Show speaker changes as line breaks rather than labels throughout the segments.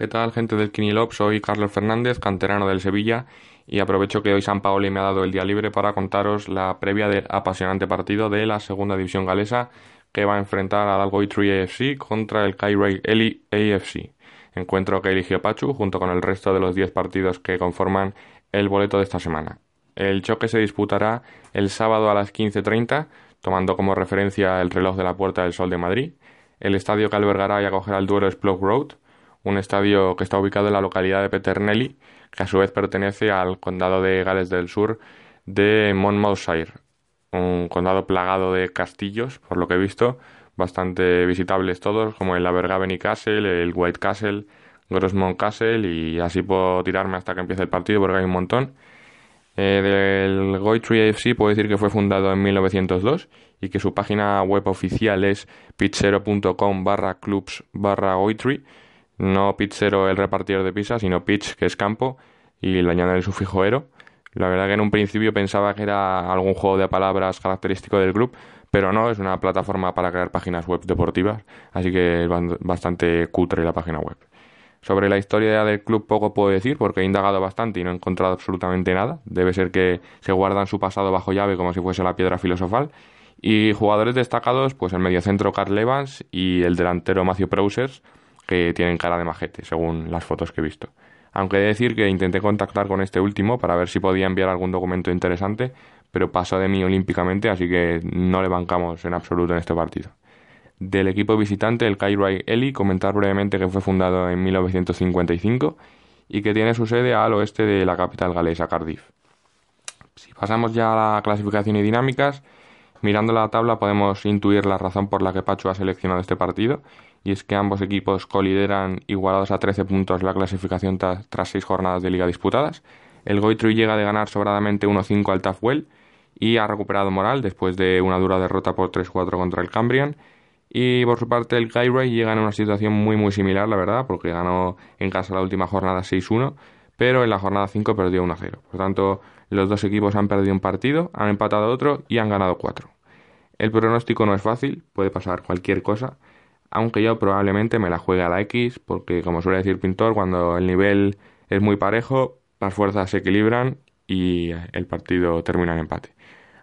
¿Qué tal, gente del Quinilop? Soy Carlos Fernández, canterano del Sevilla, y aprovecho que hoy San Paoli me ha dado el día libre para contaros la previa del apasionante partido de la segunda división galesa que va a enfrentar al Algoy Tree AFC contra el Kairai Eli AFC. Encuentro que eligió Pachu junto con el resto de los 10 partidos que conforman el boleto de esta semana. El choque se disputará el sábado a las 15.30, tomando como referencia el reloj de la Puerta del Sol de Madrid. El estadio que albergará y acogerá el duelo es Road, un estadio que está ubicado en la localidad de Peternelli, que a su vez pertenece al condado de Gales del Sur de Monmouthshire, un condado plagado de castillos, por lo que he visto, bastante visitables todos, como el Abergavenny Castle, el White Castle, Grossmont Castle, y así puedo tirarme hasta que empiece el partido porque hay un montón. Eh, del Goitree AFC puedo decir que fue fundado en 1902 y que su página web oficial es pizzero.com barra clubs barra no pizzero el repartidor de pizza, sino pitch, que es campo, y le añaden el sufijo ero. La verdad que en un principio pensaba que era algún juego de palabras característico del club, pero no, es una plataforma para crear páginas web deportivas, así que es bastante cutre la página web. Sobre la historia del club poco puedo decir porque he indagado bastante y no he encontrado absolutamente nada. Debe ser que se guardan su pasado bajo llave como si fuese la piedra filosofal. Y jugadores destacados, pues el mediocentro Carl Evans y el delantero Matthew Prousers, que tienen cara de majete, según las fotos que he visto. Aunque he de decir que intenté contactar con este último para ver si podía enviar algún documento interesante, pero pasó de mí olímpicamente, así que no le bancamos en absoluto en este partido. Del equipo visitante, el Kairai Eli, comentar brevemente que fue fundado en 1955 y que tiene su sede al oeste de la capital galesa, Cardiff. Si pasamos ya a la clasificación y dinámicas, mirando la tabla podemos intuir la razón por la que Pacho ha seleccionado este partido y es que ambos equipos colideran igualados a 13 puntos la clasificación tras 6 jornadas de liga disputadas. El Goitrui llega de ganar sobradamente 1-5 al Tafwell y ha recuperado moral después de una dura derrota por 3-4 contra el Cambrian. Y por su parte el Kairai llega en una situación muy muy similar, la verdad, porque ganó en casa la última jornada 6-1, pero en la jornada 5 perdió 1-0. Por tanto, los dos equipos han perdido un partido, han empatado otro y han ganado 4. El pronóstico no es fácil, puede pasar cualquier cosa, aunque yo probablemente me la juegue a la X, porque como suele decir Pintor, cuando el nivel es muy parejo, las fuerzas se equilibran y el partido termina en empate.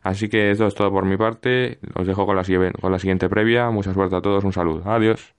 Así que eso es todo por mi parte, os dejo con la, con la siguiente previa, mucha suerte a todos, un saludo, adiós.